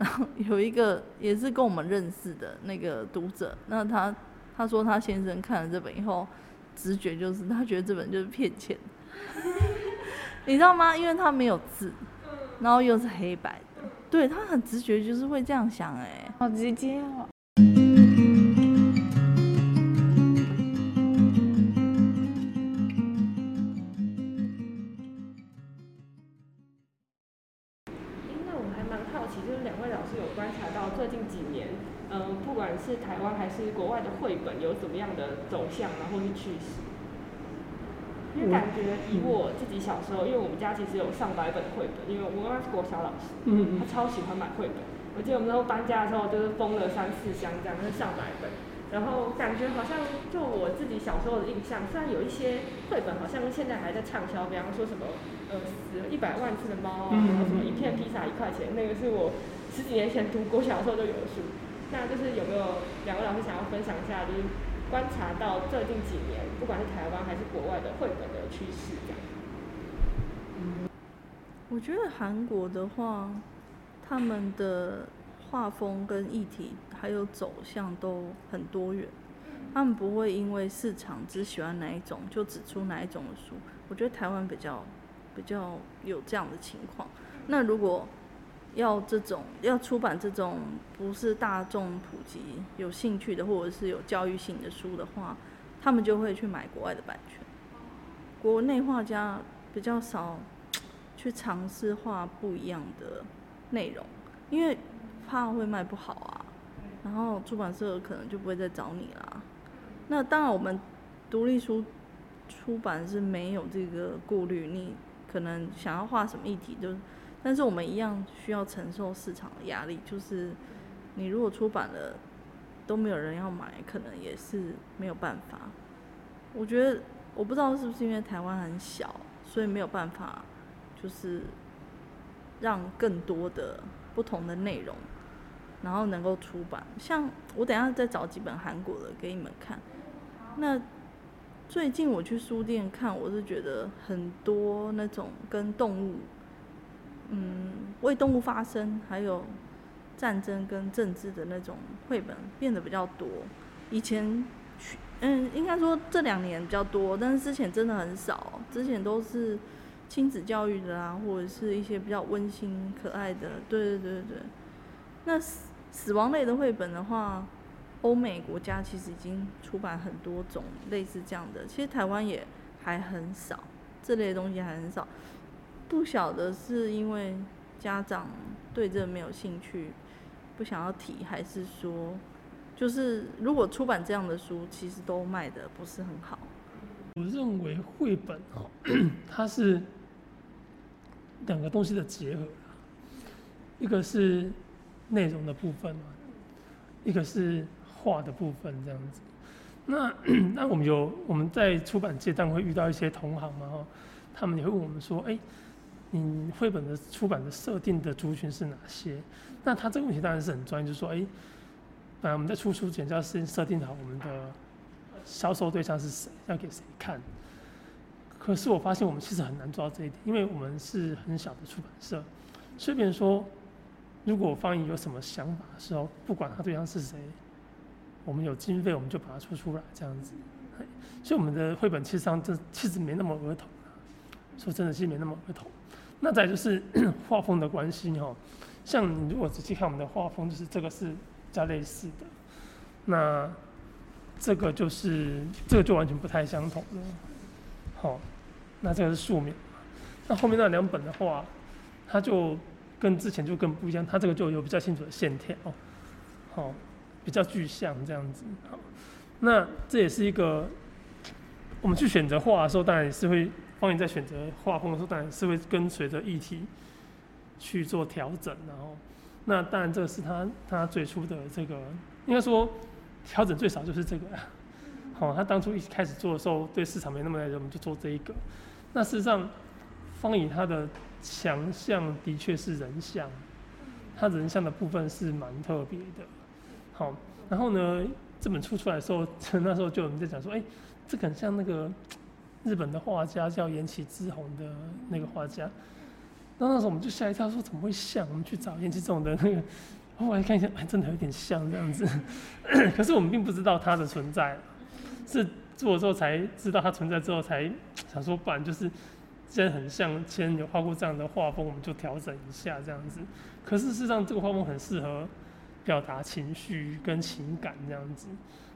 然 后有一个也是跟我们认识的那个读者，那他他说他先生看了这本以后，直觉就是他觉得这本就是骗钱，你知道吗？因为他没有字，然后又是黑白的，对他很直觉就是会这样想，哎，好直接哦。绘本有怎么样的走向，然后是趋势。因为感觉以我自己小时候，因为我们家其实有上百本绘本，因为我妈妈是国小老师，嗯她超喜欢买绘本。我记得我们那时候搬家的时候，就是封了三四箱这样，就是上百本。然后感觉好像就我自己小时候的印象，虽然有一些绘本好像现在还在畅销，比方说什么呃死了一百万次的猫啊，嗯然后什么一片披萨一块钱，那个是我十几年前读国小的时候就有的书。那就是有没有两位老师想要分享一下，就是观察到最近几年，不管是台湾还是国外的绘本的趋势这样？我觉得韩国的话，他们的画风跟议题还有走向都很多元，他们不会因为市场只喜欢哪一种就只出哪一种的书。我觉得台湾比较比较有这样的情况。那如果要这种要出版这种不是大众普及有兴趣的，或者是有教育性的书的话，他们就会去买国外的版权。国内画家比较少去尝试画不一样的内容，因为怕会卖不好啊，然后出版社可能就不会再找你啦。那当然，我们独立书出版是没有这个顾虑，你可能想要画什么议题就，但是我们一样需要承受市场的压力，就是你如果出版了都没有人要买，可能也是没有办法。我觉得我不知道是不是因为台湾很小，所以没有办法，就是让更多的不同的内容，然后能够出版。像我等下再找几本韩国的给你们看。那最近我去书店看，我是觉得很多那种跟动物，嗯，为动物发声，还有战争跟政治的那种绘本变得比较多。以前去，嗯，应该说这两年比较多，但是之前真的很少。之前都是亲子教育的啊，或者是一些比较温馨可爱的。对对对对对。那死死亡类的绘本的话，欧美国家其实已经出版很多种类似这样的，其实台湾也还很少，这类东西还很少。不晓得是因为家长对这没有兴趣，不想要提，还是说，就是如果出版这样的书，其实都卖的不是很好。我认为绘本哦，它是两个东西的结合一个是内容的部分嘛，一个是画的部分这样子。那那我们有我们在出版界当然会遇到一些同行嘛哈，他们也会问我们说，哎、你绘本的出版的设定的族群是哪些？那他这个问题当然是很专业，就是说，哎、本来我们在出书前就要先设定好我们的销售对象是谁，要给谁看。可是我发现我们其实很难做到这一点，因为我们是很小的出版社，所以别人说，如果方怡有什么想法的时候，不管他对象是谁，我们有经费我们就把它出出来这样子。所以我们的绘本其实上这其实没那么儿童啊说真的，其实没那么儿童。那再就是 画风的关系哈，像你如果仔细看我们的画风，就是这个是比较类似的，那这个就是这个就完全不太相同了。好、那这个是素描，那后面那两本的话，它就跟之前就更不一样，它这个就有比较清楚的线条，好、比较具象这样子。好，那这也是一个我们去选择画的时候，当然也是会，方言在选择画风的时候，当然是会跟随着议题去做调整，然后，那当然这是他他最初的这个，应该说调整最少就是这个。好、他当初一开始做的时候，对市场没那么了解，我们就做这一个。那事实上，方以他的强项的确是人像，他人像的部分是蛮特别的。好，然后呢，这本书出来的时候，那时候就有人在讲说，哎、这个很像那个日本的画家叫岩崎之弘的那个画家，那那时候我们就吓一跳，说怎么会像？我们去找延吉这种的那个，后来看一下，哎，真的有点像这样子。可是我们并不知道它的存在，是做了之后才知道它存在之后才想说，不然就是既然很像，前有画过这样的画风，我们就调整一下这样子。可是事实上，这个画风很适合表达情绪跟情感这样子。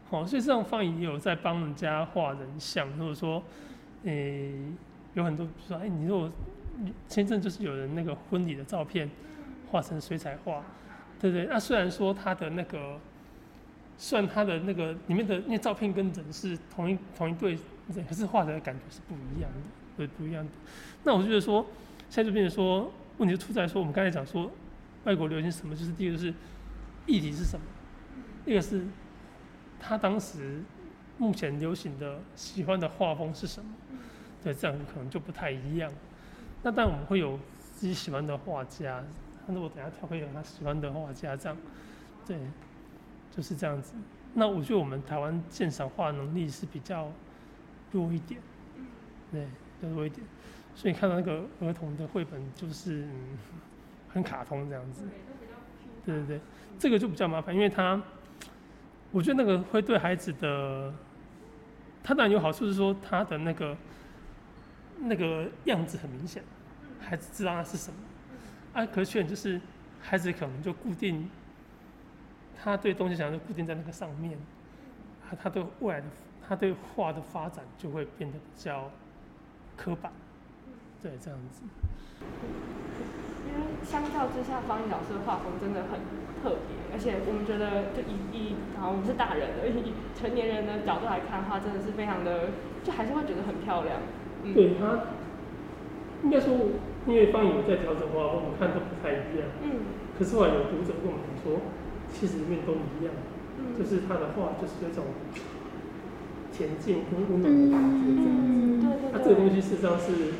好，所以这样方也有在帮人家画人像，或者说，诶，有很多比如说，哎，你说我签证就是有人那个婚礼的照片画成水彩画，对不对？那虽然说他的那个，算他的那个里面的那照片跟人是同一同一对人，可是画的感觉是不一样的，对，不一样的。那我就觉得说，现在就变成说，问题就出在说，我们刚才讲说，外国流行什么，就是第一个是议题是什么，一个是他当时目前流行的喜欢的画风是什么，对，这样可能就不太一样。那但我们会有自己喜欢的画家，那我等下他会有他喜欢的画家，这样，对，就是这样子。那我觉得我们台湾鉴赏画能力是比较弱一点，对，较弱一点。所以看到那个儿童的绘本，就是很卡通这样子。对对对，这个就比较麻烦，因为他，我觉得那个会对孩子的，他当然有好处是说他的那个那个样子很明显。孩子知道那是什么，啊，可是缺点就是孩子可能就固定，他对东西想就固定在那个上面，他他对未来的他对画的发展就会变得比较刻板，对，这样子。因为相较之下，方毅老师的画风真的很特别，而且我们觉得就以以啊我们是大人的以成年人的角度来看的话，真的是非常的，就还是会觉得很漂亮。对他，应该说。因为方颖在调整画风，我们看都不太一样。嗯。可是后来有读者跟我们说，其实里面都一样。嗯。就是他的画就是有种前进跟温暖的感觉这样子。嗯，对对他这个东西事实上是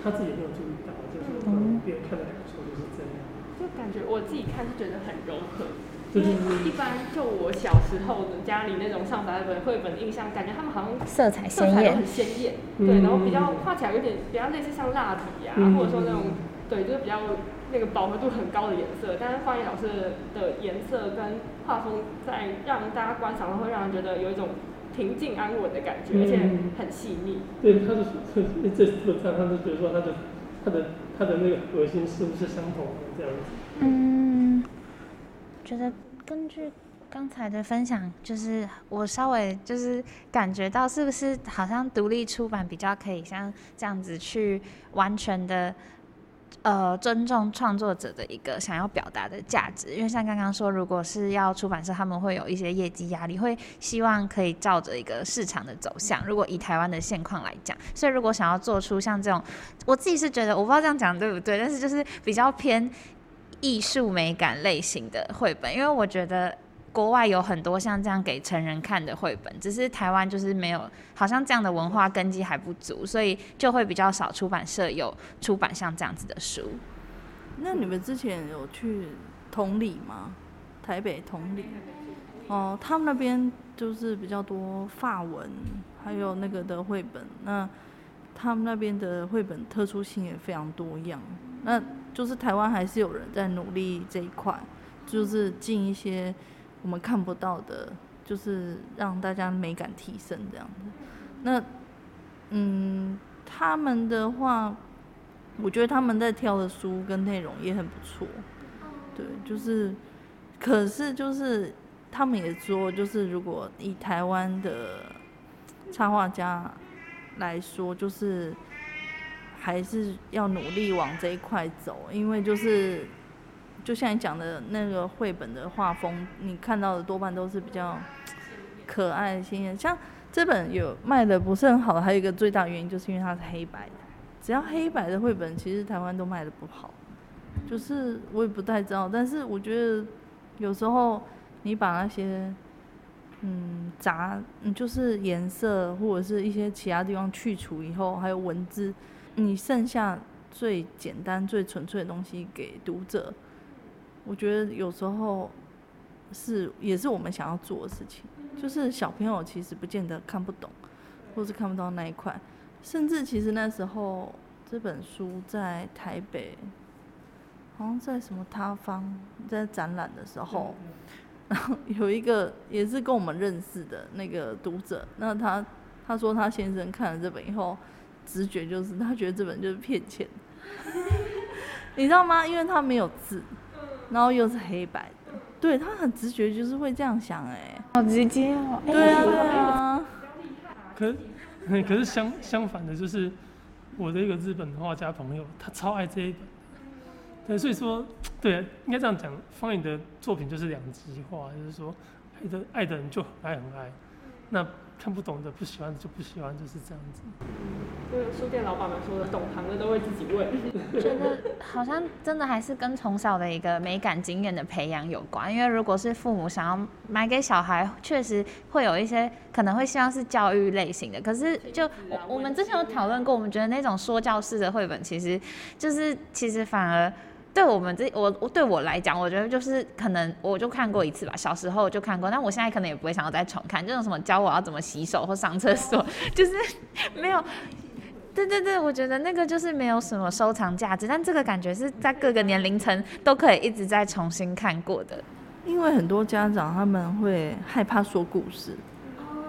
他自己没有注意到，就是别人看的感受就是这样。就感觉我自己看是觉得很柔和。因为一般就我小时候的家里那种上百本绘本的印象，感觉他们好像色彩鲜艳，很鲜艳，对，然后比较画起来有点比较类似像蜡笔啊，或者说那种对，就是比较那个饱和度很高的颜色。但是方毅老师的颜色跟画风在让大家观赏，会让人觉得有一种平静安稳的感觉，而且很细腻。对，他的这这这他他就觉得说他的他的他的那个核心是不是相同的这样子？嗯。觉得根据刚才的分享，就是我稍微就是感觉到，是不是好像独立出版比较可以像这样子去完全的呃尊重创作者的一个想要表达的价值？因为像刚刚说，如果是要出版社，他们会有一些业绩压力，会希望可以照着一个市场的走向。如果以台湾的现况来讲，所以如果想要做出像这种，我自己是觉得我不知道这样讲对不对，但是就是比较偏。艺术美感类型的绘本，因为我觉得国外有很多像这样给成人看的绘本，只是台湾就是没有，好像这样的文化根基还不足，所以就会比较少出版社有出版像这样子的书。那你们之前有去同里吗？台北同里？哦，他们那边就是比较多法文，还有那个的绘本。那他们那边的绘本特殊性也非常多样。那就是台湾还是有人在努力这一块，就是进一些我们看不到的，就是让大家美感提升这样子。那嗯，他们的话，我觉得他们在挑的书跟内容也很不错。对，就是，可是就是他们也说，就是如果以台湾的插画家来说，就是。还是要努力往这一块走，因为就是，就像你讲的那个绘本的画风，你看到的多半都是比较可爱、新鲜。像这本有卖的不是很好，还有一个最大原因就是因为它是黑白的。只要黑白的绘本，其实台湾都卖的不好。就是我也不太知道，但是我觉得有时候你把那些嗯杂，嗯就是颜色或者是一些其他地方去除以后，还有文字。你剩下最简单、最纯粹的东西给读者，我觉得有时候是也是我们想要做的事情。就是小朋友其实不见得看不懂，或是看不到那一块。甚至其实那时候这本书在台北好像在什么塌方在展览的时候，然后有一个也是跟我们认识的那个读者，那他他说他先生看了这本以后，直觉就是他觉得这本就是骗钱，你知道吗？因为他没有字，然后又是黑白的，对他很直觉就是会这样想哎、好直接哦。哎对啊对啊，可可是相相反的，就是我的一个日本的画家朋友，他超爱这一本。对，所以说，对，应该这样讲，方颖的作品就是两极化，就是说，爱的爱的人就很爱很爱，那看不懂的、不喜欢的就不喜欢，就是这样子。就是书店老板们说的，懂行的都会自己问。觉得好像真的还是跟从小的一个美感经验的培养有关，因为如果是父母想要买给小孩，确实会有一些可能会希望是教育类型的，可是就我我们之前有讨论过，我们觉得那种说教式的绘本，其实就是其实反而。对我们这我我对我来讲，我觉得就是可能我就看过一次吧，小时候就看过，但我现在可能也不会想要再重看。这种什么教我要怎么洗手或上厕所，就是没有对对对，我觉得那个就是没有什么收藏价值，但这个感觉是在各个年龄层都可以一直在重新看过的。因为很多家长他们会害怕说故事，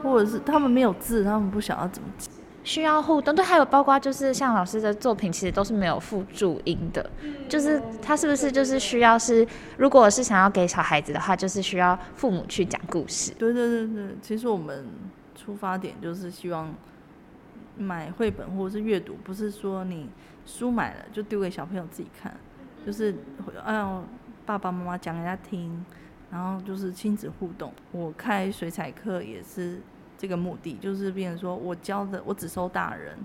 或者是他们没有字，他们不想要怎么。需要互动，对，还有包括就是像老师的作品，其实都是没有附注音的，就是他是不是就是需要是，如果是想要给小孩子的话，就是需要父母去讲故事。对对对对，其实我们出发点就是希望买绘本或者是阅读，不是说你书买了就丢给小朋友自己看，就是让爸爸妈妈讲给他听，然后就是亲子互动。我开水彩课也是这个目的，就是变成说我教的我只收大人，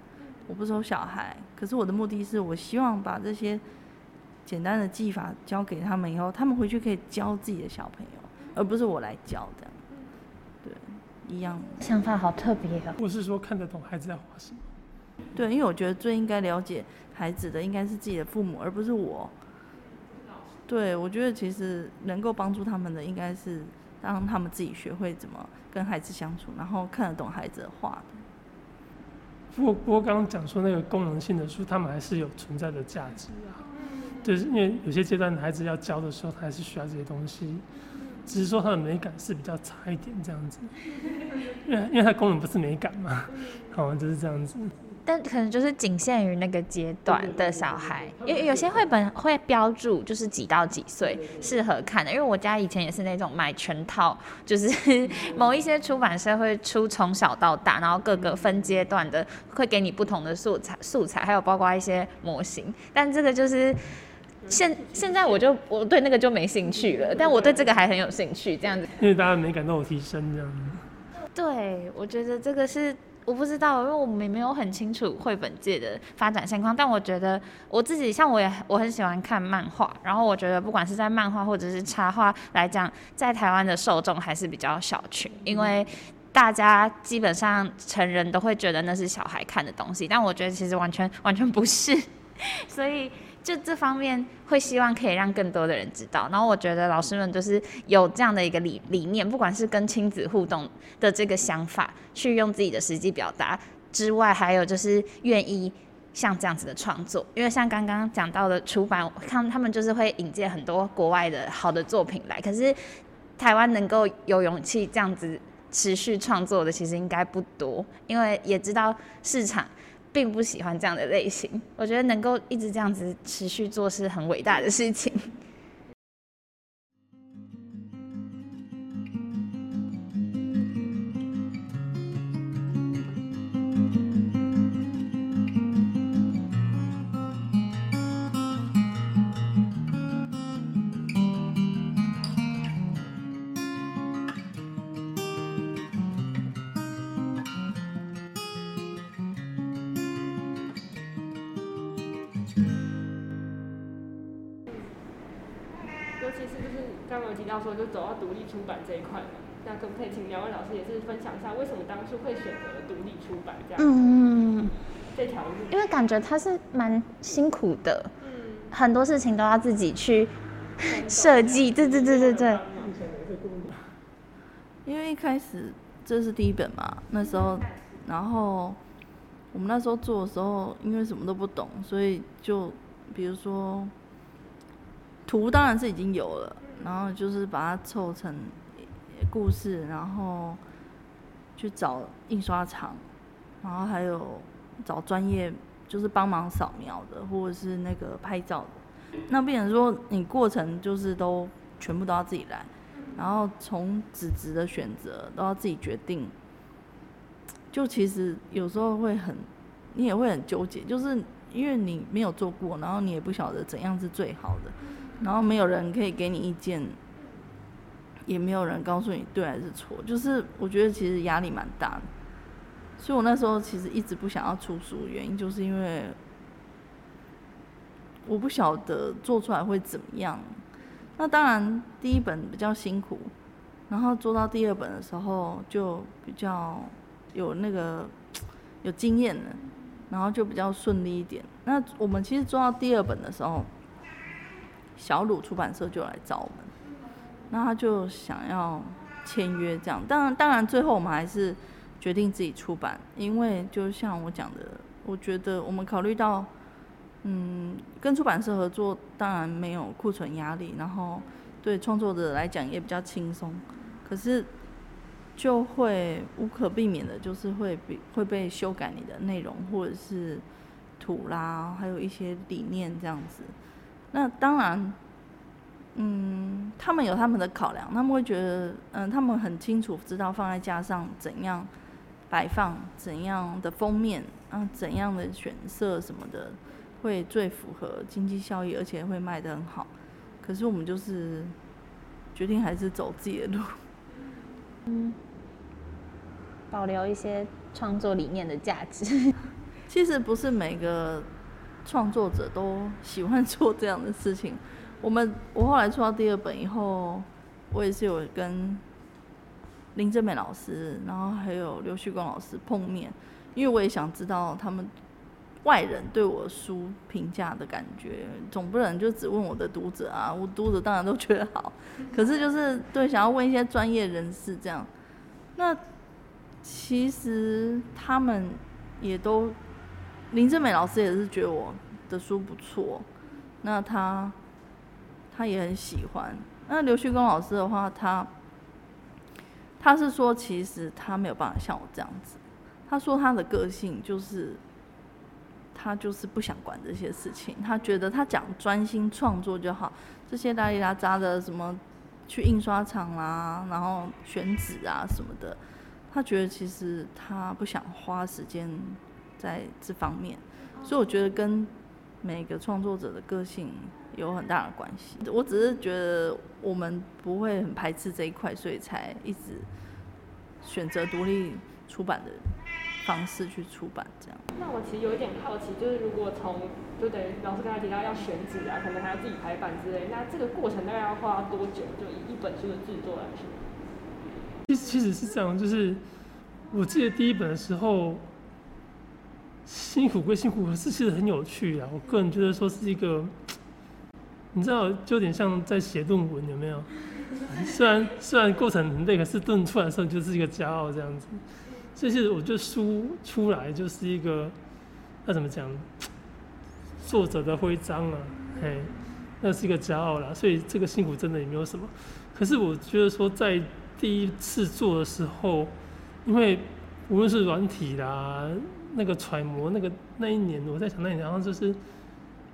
我不收小孩。可是我的目的是我希望把这些简单的技法教给他们以后，他们回去可以教自己的小朋友，而不是我来教这样。对，一样。想法好特别哦。不是说看得懂孩子在画什么。对，因为我觉得最应该了解孩子的应该是自己的父母，而不是我。对，我觉得其实能够帮助他们的应该是让他们自己学会怎么跟孩子相处，然后看得懂孩子的话的。不过，不过刚刚讲说那个功能性的书，他们还是有存在的价值啊。就是因为有些阶段孩子要教的时候，他还是需要这些东西，只是说它的美感是比较差一点这样子。因为因为它功能不是美感嘛，好，就是这样子。但可能就是仅限于那个阶段的小孩，因为有些绘本会标注就是几到几岁适合看的。因为我家以前也是那种买全套，就是 某一些出版社会出从小到大，然后各个分阶段的会给你不同的素材，素材还有包括一些模型。但这个就是现现在我就我对那个就没兴趣了，但我对这个还很有兴趣，这样子。因为大家美感都有提升这样子。对，我觉得这个是我不知道，因为我们也没有很清楚绘本界的发展现况。但我觉得我自己，像我也我很喜欢看漫画，然后我觉得不管是在漫画或者是插画来讲，在台湾的受众还是比较小群，因为大家基本上成人都会觉得那是小孩看的东西，但我觉得其实完全完全不是，所以。就这方面会希望可以让更多的人知道，然后我觉得老师们就是有这样的一个理理念，不管是跟亲子互动的这个想法，去用自己的实际表达之外，还有就是愿意像这样子的创作，因为像刚刚讲到的出版，看他们就是会引荐很多国外的好的作品来，可是台湾能够有勇气这样子持续创作的，其实应该不多，因为也知道市场。并不喜欢这样的类型，我觉得能够一直这样子持续做是很伟大的事情。刚刚有提到说，就走到独立出版这一块嘛，那可不可以请两位老师也是分享一下，为什么当初会选择独立出版这样？嗯，这条路。因为感觉它是蛮辛苦的，嗯，很多事情都要自己去设计。对对对对对。因为一开始这是第一本嘛，那时候，然后我们那时候做的时候，因为什么都不懂，所以就比如说图当然是已经有了，然后就是把它凑成故事，然后去找印刷厂，然后还有找专业就是帮忙扫描的，或者是那个拍照的。那变成说你过程就是都全部都要自己来，然后从纸质的选择都要自己决定。就其实有时候会很，你也会很纠结，就是因为你没有做过，然后你也不晓得怎样是最好的，然后没有人可以给你意见，也没有人告诉你对还是错，就是我觉得其实压力蛮大的，所以我那时候其实一直不想要出书，原因就是因为我不晓得做出来会怎么样。那当然第一本比较辛苦，然后做到第二本的时候就比较。有那个有经验了，然后就比较顺利一点。那我们其实做到第二本的时候，小鲁出版社就来找我们，那他就想要签约这样。当然，当然最后我们还是决定自己出版，因为就像我讲的，我觉得我们考虑到，嗯，跟出版社合作当然没有库存压力，然后对创作者来讲也比较轻松。可是。就会无可避免的，就是会被会被修改你的内容，或者是图啦，还有一些理念这样子。那当然，嗯，他们有他们的考量，他们会觉得，嗯，他们很清楚知道放在架上怎样摆放，怎样的封面，啊，怎样的选色什么的，会最符合经济效益，而且会卖得很好。可是我们就是决定还是走自己的路。嗯。保留一些创作理念的价值。其实不是每个创作者都喜欢做这样的事情。我 们我后来出到第二本以后，我也是有跟林正美老师，然后还有刘旭光老师碰面，因为我也想知道他们外人对我书评价的感觉，总不能就只问我的读者啊，我读者当然都觉得好，可是就是对想要问一些专业人士这样，那。其实他们也都，林正美老师也是觉得我的书不错，那他他也很喜欢。那刘旭光老师的话，他他是说，其实他没有办法像我这样子。他说他的个性就是，他就是不想管这些事情，他觉得他讲专心创作就好，这些拉里拉扎的什么去印刷厂啦，然后选纸啊什么的。他觉得其实他不想花时间在这方面，所以我觉得跟每个创作者的个性有很大的关系。我只是觉得我们不会很排斥这一块，所以才一直选择独立出版的方式去出版这样。那我其实有一点好奇，就是如果从就等于老师刚才提到要选址啊，可能还要自己排版之类，那这个过程大概要花多久？就以一本书的制作来说。其实其实是这样，就是我记得第一本的时候，辛苦归辛苦，可是其实很有趣啊。我个人觉得说是一个，你知道，就有点像在写论文，有没有？虽然虽然过程很累，可是论出来的时候就是一个骄傲这样子。所以其实我觉得书出来就是一个，那怎么讲？作者的徽章啊，嘿，那是一个骄傲啦。所以这个辛苦真的也没有什么。可是我觉得说在第一次做的时候，因为无论是软体啦，那个揣摩那个那一年，我在想那一年，然后就是，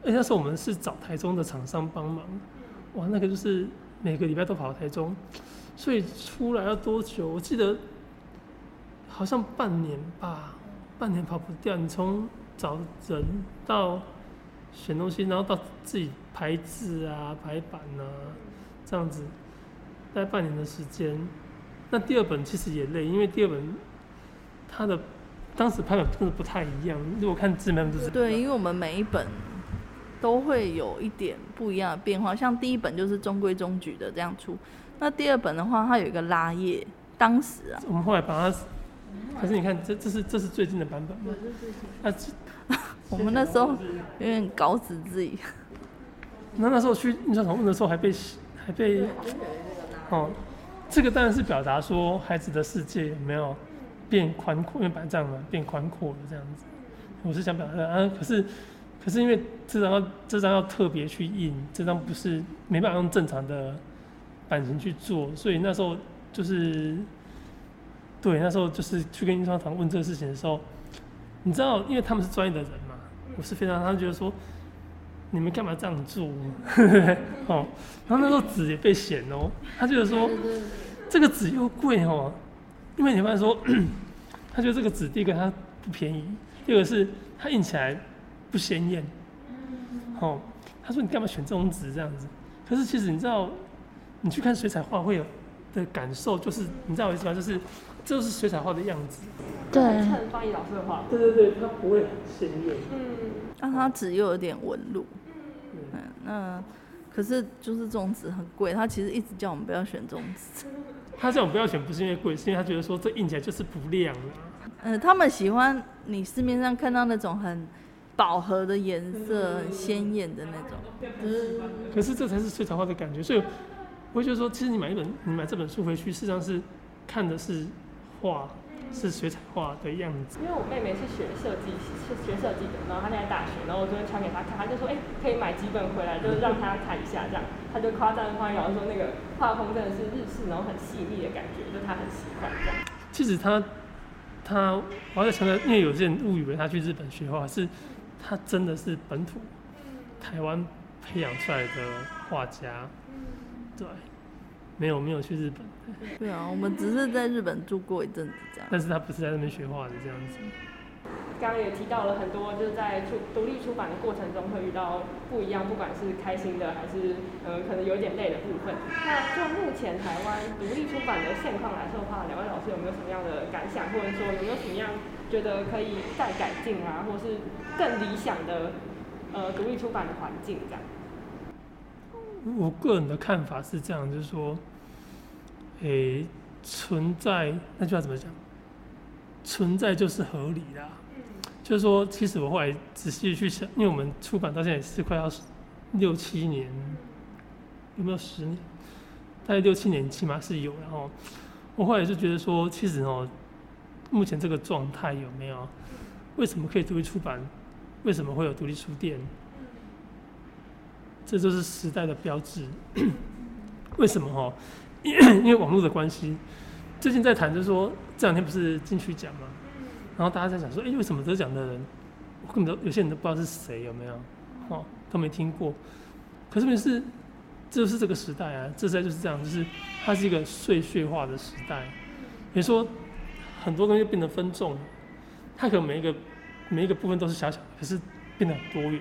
哎，那时候我们是找台中的厂商帮忙，哇，那个就是每个礼拜都跑台中，所以出来要多久？我记得好像半年吧，半年跑不掉。你从找人到选东西，然后到自己排字啊、排版啊，这样子。待半年的时间，那第二本其实也累，因为第二本它的当时拍的真的不太一样。如果看字面就是对，因为我们每一本都会有一点不一样的变化，像第一本就是中规中矩的这样出，那第二本的话，它有一个拉页。当时啊，我们后来把它，可是你看这这是这是最近的版本吗？那 我们那时候有点搞死自己。那那时候去印刷厂问的时候，还被还被。哦，这个当然是表达说孩子的世界有没有变宽阔，因为白这样嘛，变宽阔了这样子。我是想表达啊，可是可是因为这张要这张要特别去印，这张不是没办法用正常的版型去做，所以那时候就是，对，那时候就是去跟印刷厂问这个事情的时候，你知道，因为他们是专业的人嘛，我是非常，他们觉得说，你们干嘛这样做？哦，然后那时候纸也被嫌哦，他觉得说这个纸又贵哦，因为你发现说，他觉得这个纸第一个它不便宜，第二个是它印起来不鲜艳，哦，他说你干嘛选这种纸这样子？可是其实你知道，你去看水彩画会有的感受，就是你知道我意思吗？就是这就是水彩画的样子。对很衬方怡老师的。对对对，它不会很鲜艳。嗯，那它纸又有点纹路，嗯，那可是就是这种纸很贵，他其实一直叫我们不要选这种纸。他这种不要选，不是因为贵，是因为他觉得说这印起来就是不亮啊。呃，他们喜欢你市面上看到那种很饱和的颜色、很鲜艳的那种。可是这才是水彩画的感觉，所以我会觉得说，其实你买一本，你买这本书回去，事实上是看的是画，是水彩画的样子。因为我妹妹是学设计，是学设计的，然后她现在大学，然后我就会传给她看，她就说，哎、可以买几本回来，就是让她看一下这样，她就夸赞方怡老师说那个画风真的是日式，然后很细腻的感觉，就她很喜欢这样。其实她，她，我要再强调，因为有些人误以为他去日本学画，是他真的是本土台湾培养出来的画家，对，没有没有去日本，对啊，我们只是在日本住过一阵子这样。但是他不是在那边学画的这样子。刚刚也提到了很多，就是在出独立出版的过程中会遇到不一样，不管是开心的还是呃可能有点累的部分。那就目前台湾独立出版的现况来说的话，两位老师有没有什么样的感想，或者说有没有什么样觉得可以再改进啊，或是更理想的呃独立出版的环境这样？我个人的看法是这样，就是说，诶、存在那句话怎么讲？存在就是合理啦。就是说，其实我后来仔细去想，因为我们出版到现在也是快要六七年，有没有十年？大概六七年起码是有。然后我后来就觉得说，其实哦，目前这个状态有没有？为什么可以独立出版？为什么会有独立书店？这就是时代的标志。为什么哈？因为网络的关系，最近在谈就是说，这两天不是进去奖嘛，然后大家在讲说，哎、为什么得奖的人，我根本都有些人都不知道是谁，有没有？哦，都没听过。可是问题是，这就是这个时代啊，这时代就是这样，就是它是一个碎碎化的时代。比如说，很多东西变得分众，它可能每一个每一个部分都是小小的，可是变得很多元。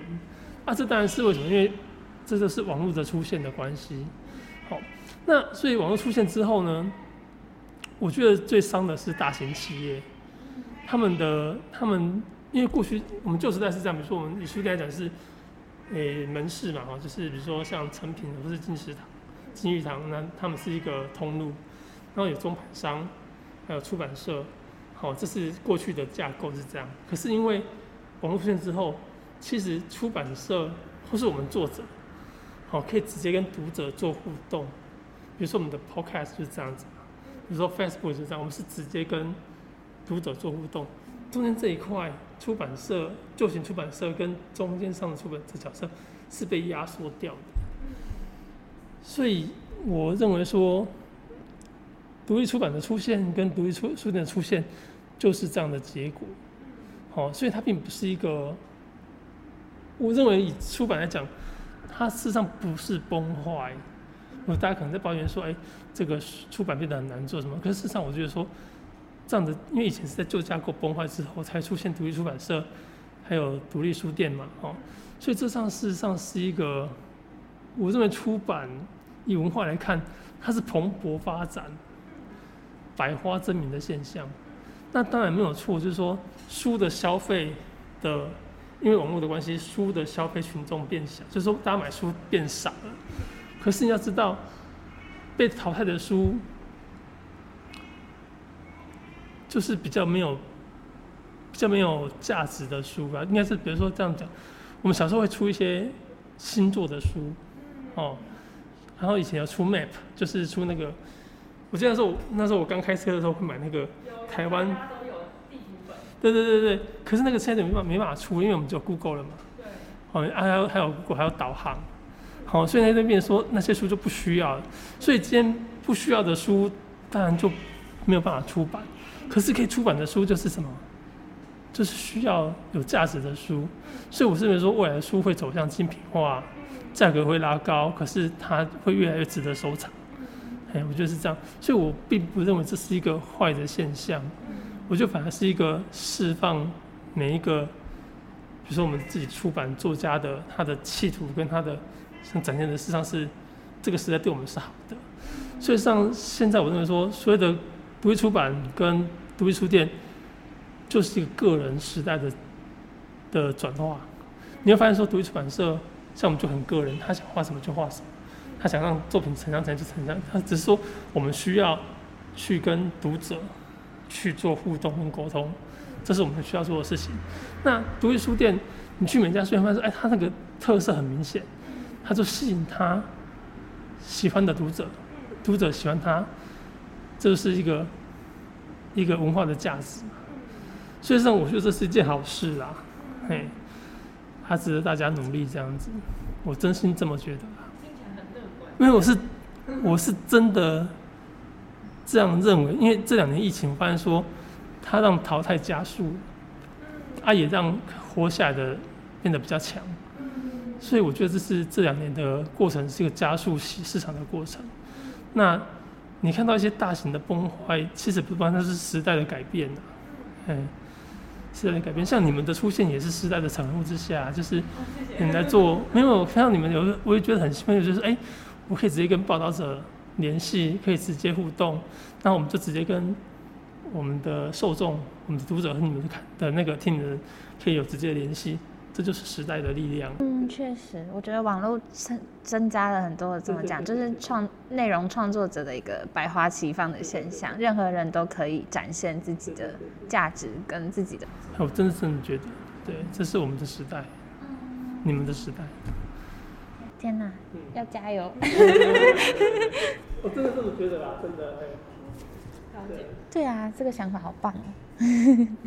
啊，这当然是为什么？因为这就是网络的出现的关系。好，那所以网络出现之后呢，我觉得最伤的是大型企业，他们的他们因为过去我们旧时代是这样，比如说我们以书店来讲是，诶、门市嘛，哈，就是比如说像成品或是金石堂、金玉堂，那他们是一个通路，然后有中盘商，还有出版社，好，这是过去的架构是这样。可是因为网络出现之后，其实出版社或是我们作者，好，可以直接跟读者做互动。比如说我们的 Podcast 就是这样子，比如说 Facebook 就是这样，我们是直接跟读者做互动。中间这一块，出版社、旧型出版社跟中间上的出版社角色是被压缩掉的。所以我认为说，独立出版的出现跟独立出书店的出现，就是这样的结果。好、所以它并不是一个，我认为以出版来讲，它事实上不是崩坏。我大家可能在抱怨说，哎、这个出版变得很难做什么？可是事实上，我觉得说，这样的，因为以前是在旧架构崩坏之后才出现独立出版社，还有独立书店嘛，哦，所以这上事实上是一个，我认为出版以文化来看，它是蓬勃发展、百花争鸣的现象。那当然没有错，就是说书的消费的，因为网络的关系，书的消费群众变小，就是说大家买书变少了。可是你要知道，被淘汰的书，就是比较没有、比较没有价值的书吧。应该是比如说这样讲，我们小时候会出一些星座的书，哦，然后以前要出 map，就是出那个，我记得那时候我那时候我刚开车的时候会买那个台湾对对对对，可是那个现在没办法没办法出，因为我们只有 Google 了嘛。对，哦，还有还有还有导航，好，所以在那边说那些书就不需要了，所以今天不需要的书当然就没有办法出版，可是可以出版的书就是什么？就是需要有价值的书，所以我是认为说未来的书会走向精品化，价格会拉高，可是它会越来越值得收藏。哎，我觉得是这样，所以我并不认为这是一个坏的现象，我觉得反而是一个释放每一个，比如说我们自己出版作家的他的企图跟他的展现的，事实上是这个时代对我们是好的。所以像现在我认为说，所有的独立出版跟独立书店。就是一个个人时代的的转化，你会发现说，独立出版社像我们就很个人，他想画什么就画什么，他想让作品成长成就成长，他只是说我们需要去跟读者去做互动跟沟通，这是我们需要做的事情。那独立书店，你去每家书店发现说，哎，他那个特色很明显，他就吸引他喜欢的读者，读者喜欢他，这是一个一个文化的价值。所以上，我觉得这是一件好事啦，嘿，它值得大家努力这样子，我真心这么觉得。因为我是，我是真的这样认为，因为这两年疫情，我发现说，它让淘汰加速，它也让活下来的变得比较强，所以我觉得这是这两年的过程，是一个加速市市场的过程。那你看到一些大型的崩坏，其实不光它是时代的改变呐，嗯。时代的改变，像你们的出现也是时代的产物之下，就是你来做，没有看到你们有，我也觉得很兴奋，就是哎，我可以直接跟报道者联系，可以直接互动，那我们就直接跟我们的受众、我们的读者和你们看的那个听的人可以有直接联系。这就是时代的力量。嗯，确实，我觉得网络增增加了很多的，怎么讲，就是创内容创作者的一个百花齐放的现象，任何人都可以展现自己的价值跟自己的。我真的真的觉得，对，这是我们的时代，你们的时代。天哪，要加油！我真的这么觉得啦，真的。了解。对啊，这个想法好棒哦。因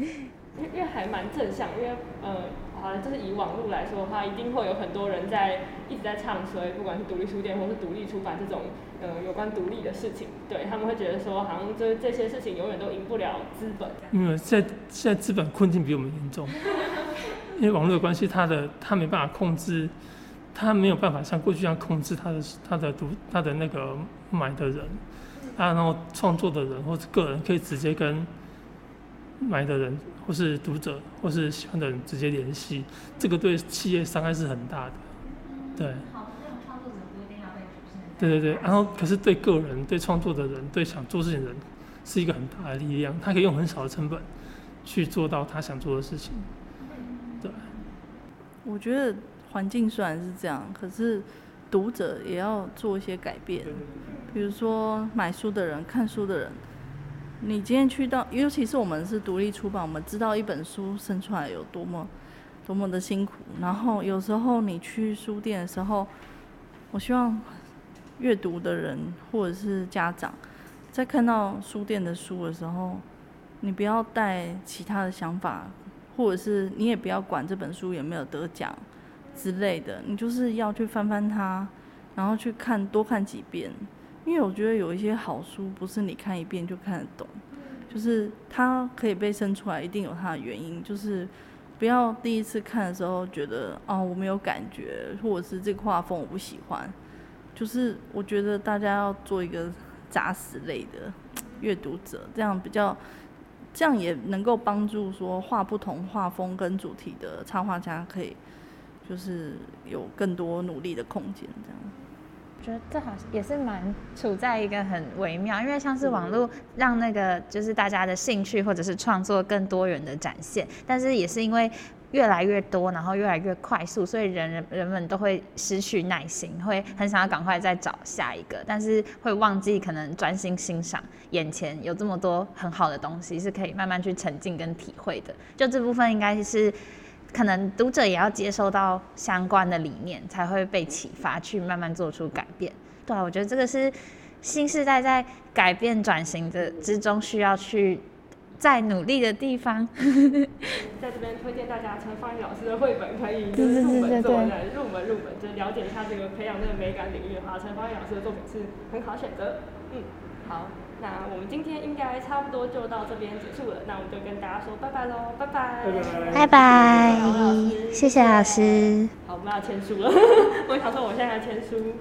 因为还蛮正向，因为呃。好，就是以网络来说的话，一定会有很多人在一直在唱衰，不管是独立书店或是独立出版这种，呃，有关独立的事情，对他们会觉得说，好像这这些事情永远都赢不了资本。因为现在现在资本困境比我们严重，因为网络的关系，他的他没办法控制，他没有办法像过去一样控制他的他的读他的那个买的人，啊，然后创作的人或者个人可以直接跟。买的人，或是读者，或是喜欢的人直接联系，这个对企业伤害是很大的。对。对对对，然后可是对个人、对创作的人、对想做事情的人，是一个很大的力量。他可以用很少的成本去做到他想做的事情。对。我觉得环境虽然是这样，可是读者也要做一些改变。比如说买书的人、看书的人。你今天去到，尤其是我们是独立出版，我们知道一本书生出来有多么多么的辛苦。然后有时候你去书店的时候，我希望阅读的人或者是家长，在看到书店的书的时候，你不要带其他的想法，或者是你也不要管这本书有没有得奖之类的，你就是要去翻翻它，然后去看多看几遍。因为我觉得有一些好书不是你看一遍就看得懂，就是它可以被生出来，一定有它的原因。就是不要第一次看的时候觉得哦我没有感觉，或者是这个画风我不喜欢。就是我觉得大家要做一个扎实类的阅读者，这样比较，这样也能够帮助说画不同画风跟主题的插画家可以，就是有更多努力的空间这样。觉得这好像也是蛮处在一个很微妙，因为像是网络让那个就是大家的兴趣或者是创作更多元的展现，但是也是因为越来越多，然后越来越快速，所以人人人们都会失去耐心，会很想要赶快再找下一个，但是会忘记可能专心欣赏眼前有这么多很好的东西是可以慢慢去沉浸跟体会的。就这部分应该是。可能读者也要接受到相关的理念，才会被启发去慢慢做出改变。对啊，我觉得这个是新时代在改变转型的之中需要去在努力的地方。在这边推荐大家陈芳怡老师的绘本，可以对对对对对来入门入门，就是了解一下这个培养这个美感领域的话，陈芳怡老师的作品是很好选择。嗯，好，那我们今天应该差不多就到这边结束了，那我们就跟大家说拜拜喽，拜拜，拜拜，谢谢老师。好，我们要签书了，我想说我现在要签书。